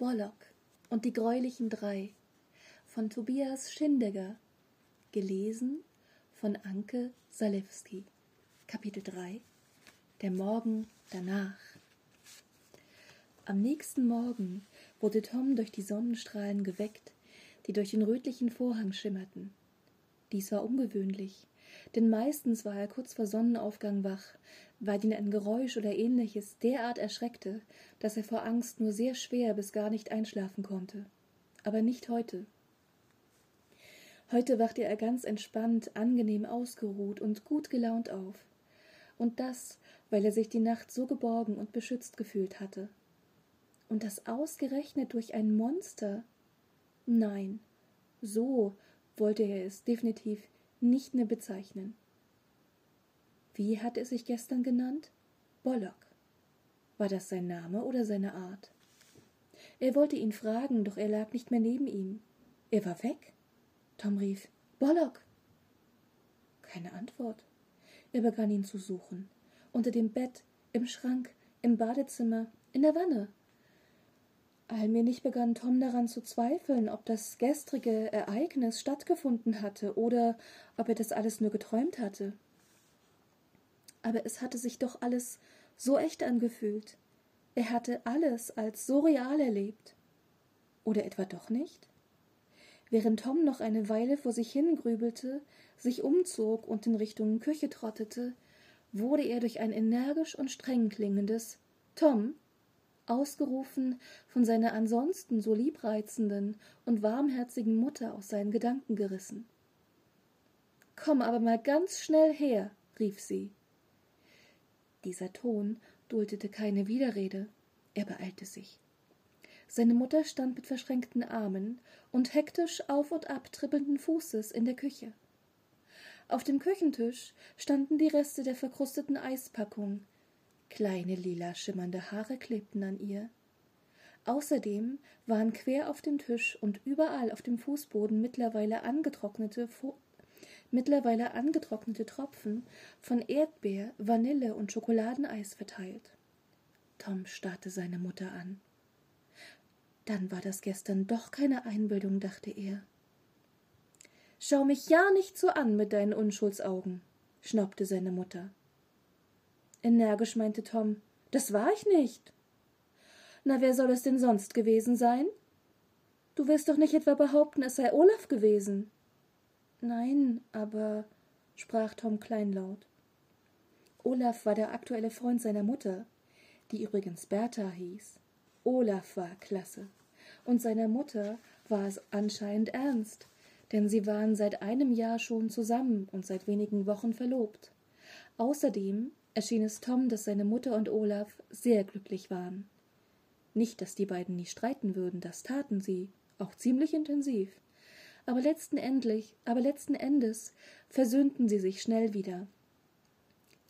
Borlock und die greulichen drei von Tobias Schindegger gelesen von Anke Salewski Kapitel 3 Der Morgen danach. Am nächsten Morgen wurde Tom durch die Sonnenstrahlen geweckt, die durch den rötlichen Vorhang schimmerten. Dies war ungewöhnlich, denn meistens war er kurz vor Sonnenaufgang wach, weil ihn ein Geräusch oder ähnliches derart erschreckte, dass er vor Angst nur sehr schwer bis gar nicht einschlafen konnte. Aber nicht heute. Heute wachte er ganz entspannt, angenehm ausgeruht und gut gelaunt auf. Und das, weil er sich die Nacht so geborgen und beschützt gefühlt hatte. Und das ausgerechnet durch ein Monster? Nein, so wollte er es definitiv nicht mehr bezeichnen. Wie hat er sich gestern genannt? Bollock. War das sein Name oder seine Art? Er wollte ihn fragen, doch er lag nicht mehr neben ihm. Er war weg. Tom rief Bollock. Keine Antwort. Er begann ihn zu suchen. Unter dem Bett, im Schrank, im Badezimmer, in der Wanne. Allmählich begann Tom daran zu zweifeln, ob das gestrige Ereignis stattgefunden hatte oder ob er das alles nur geträumt hatte. Aber es hatte sich doch alles so echt angefühlt. Er hatte alles als so real erlebt. Oder etwa doch nicht? Während Tom noch eine Weile vor sich hingrübelte, sich umzog und in Richtung Küche trottete, wurde er durch ein energisch und streng klingendes Tom ausgerufen von seiner ansonsten so liebreizenden und warmherzigen Mutter aus seinen Gedanken gerissen. Komm aber mal ganz schnell her, rief sie. Dieser Ton duldete keine Widerrede, er beeilte sich. Seine Mutter stand mit verschränkten Armen und hektisch auf und ab trippelnden Fußes in der Küche. Auf dem Küchentisch standen die Reste der verkrusteten Eispackung, Kleine lila schimmernde Haare klebten an ihr. Außerdem waren quer auf dem Tisch und überall auf dem Fußboden mittlerweile angetrocknete, Fu mittlerweile angetrocknete Tropfen von Erdbeer, Vanille und Schokoladeneis verteilt. Tom starrte seine Mutter an. Dann war das gestern doch keine Einbildung, dachte er. Schau mich ja nicht so an mit deinen Unschuldsaugen, schnaubte seine Mutter. Energisch meinte Tom. Das war ich nicht. Na, wer soll es denn sonst gewesen sein? Du wirst doch nicht etwa behaupten, es sei Olaf gewesen. Nein, aber sprach Tom kleinlaut. Olaf war der aktuelle Freund seiner Mutter, die übrigens Bertha hieß. Olaf war klasse. Und seiner Mutter war es anscheinend ernst, denn sie waren seit einem Jahr schon zusammen und seit wenigen Wochen verlobt. Außerdem erschien es Tom, dass seine Mutter und Olaf sehr glücklich waren. Nicht, dass die beiden nie streiten würden, das taten sie, auch ziemlich intensiv. Aber letzten endlich, aber letzten Endes versöhnten sie sich schnell wieder,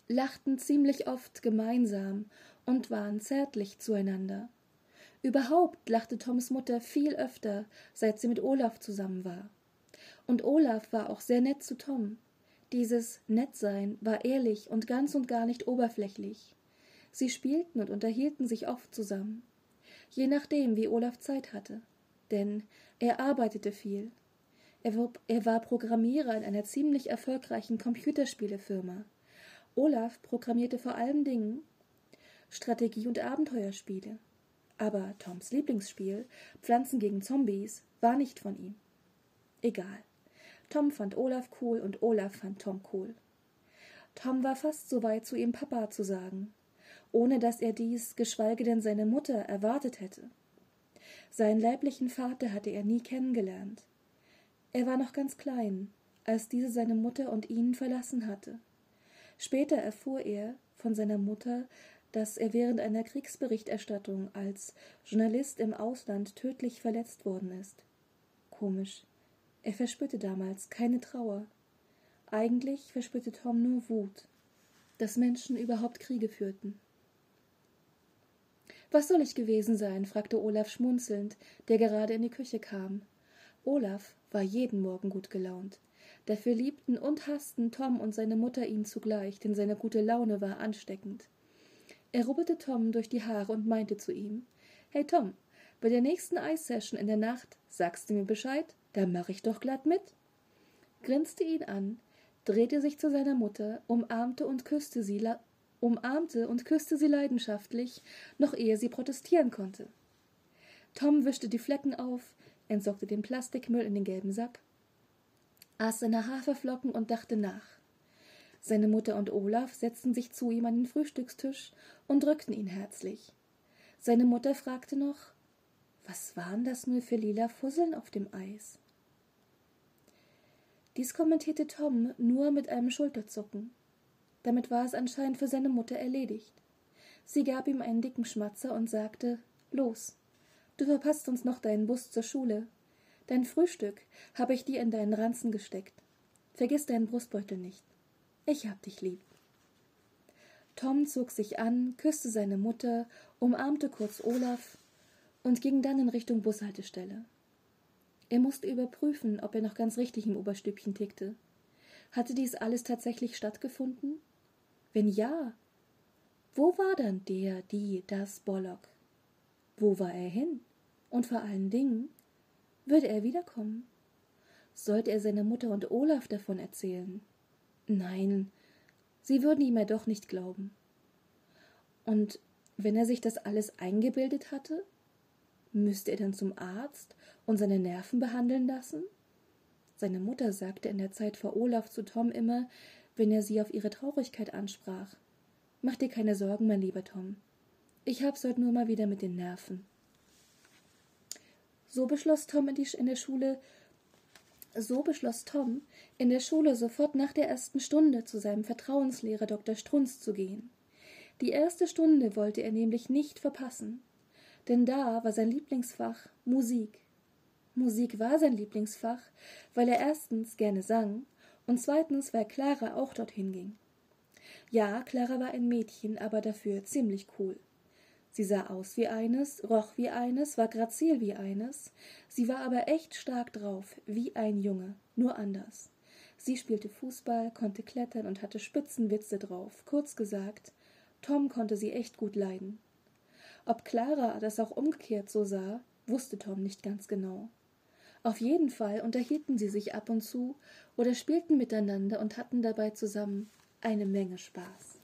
lachten ziemlich oft gemeinsam und waren zärtlich zueinander. Überhaupt lachte Toms Mutter viel öfter, seit sie mit Olaf zusammen war. Und Olaf war auch sehr nett zu Tom. Dieses Nettsein war ehrlich und ganz und gar nicht oberflächlich. Sie spielten und unterhielten sich oft zusammen, je nachdem, wie Olaf Zeit hatte, denn er arbeitete viel. Er war, er Programmierer in einer ziemlich erfolgreichen Computerspielefirma. Olaf programmierte vor allen Dingen Strategie- und Abenteuerspiele. Aber Toms Lieblingsspiel, Pflanzen gegen Zombies, war nicht von ihm. Egal. Tom fand Olaf cool und Olaf fand Tom cool. Tom war fast so weit, zu ihm Papa zu sagen, ohne dass er dies, geschweige denn seine Mutter, erwartet hätte. Seinen leiblichen Vater hatte er nie kennengelernt. Er war noch ganz klein, als diese seine Mutter und ihn verlassen hatte. Später erfuhr er von seiner Mutter, dass er während einer Kriegsberichterstattung als Journalist im Ausland tödlich verletzt worden ist. Komisch. Er verspürte damals keine Trauer. Eigentlich verspürte Tom nur Wut, dass Menschen überhaupt Kriege führten. Was soll ich gewesen sein? fragte Olaf schmunzelnd, der gerade in die Küche kam. Olaf war jeden Morgen gut gelaunt. Dafür liebten und hassten Tom und seine Mutter ihn zugleich, denn seine gute Laune war ansteckend. Er rubbelte Tom durch die Haare und meinte zu ihm Hey Tom, Bei der nächsten Eissession in der Nacht sagst du mir Bescheid, da mach ich doch glatt mit. Grinste ihn an, drehte sich zu seiner Mutter, umarmte und küsste sie, umarmte und küsste sie leidenschaftlich, noch ehe sie protestieren konnte. Tom wischte die Flecken auf, entsorgte den Plastikmüll in den gelben Sack, aß seine Haferflocken und dachte nach. Seine Mutter und Olaf setzten sich zu ihm an den Frühstückstisch und drückten ihn herzlich. Seine Mutter fragte noch, was waren das nur für lila Fusseln auf dem Eis? Dies kommentierte Tom nur mit einem Schulterzucken. Damit war es anscheinend für seine Mutter erledigt. Sie gab ihm einen dicken Schmatzer und sagte Los, du verpasst uns noch deinen Bus zur Schule. Dein Frühstück habe ich dir in deinen Ranzen gesteckt. Vergiss deinen Brustbeutel nicht. Ich hab dich lieb. Tom zog sich an, küsste seine Mutter, umarmte kurz Olaf und ging dann in Richtung Bushaltestelle. Er musste überprüfen, ob er noch ganz richtig im Oberstübchen tickte. Hatte dies alles tatsächlich stattgefunden? Wenn ja, wo war dann der, die, das Bollock? Wo war er hin? Und vor allen Dingen, würde er wiederkommen? Sollte er seiner Mutter und Olaf davon erzählen? Nein, sie würden ihm ja doch nicht glauben. Und wenn er sich das alles eingebildet hatte, müsste er dann zum Arzt und seine Nerven behandeln lassen? Seine Mutter sagte in der Zeit vor Olaf zu Tom immer, wenn er sie auf ihre Traurigkeit ansprach. Mach dir keine Sorgen, mein lieber Tom. Ich hab's heute nur mal wieder mit den Nerven. So beschloss Tom in, der Schule, so beschloss Tom, in der Schule sofort nach der ersten Stunde zu seinem Vertrauenslehrer Dr. Strunz zu gehen. Die erste Stunde wollte er nämlich nicht verpassen, denn da war sein Lieblingsfach Musik. Musik war sein Lieblingsfach, weil er erstens gerne sang und zweitens, weil Clara auch dorthin ging. Ja, Clara war ein Mädchen, aber dafür ziemlich cool. Sie sah aus wie eines, roch wie eines, war grazil wie eines, sie war aber echt stark drauf, wie ein Junge, nur anders. Sie spielte Fußball, konnte klettern und hatte Spitzenwitze drauf. Kurz gesagt, Tom konnte sie echt gut leiden. Ob Clara das auch umgekehrt so sah, wusste Tom nicht ganz genau. Auf jeden Fall unterhielten sie sich ab und zu oder spielten miteinander und hatten dabei zusammen eine Menge Spaß.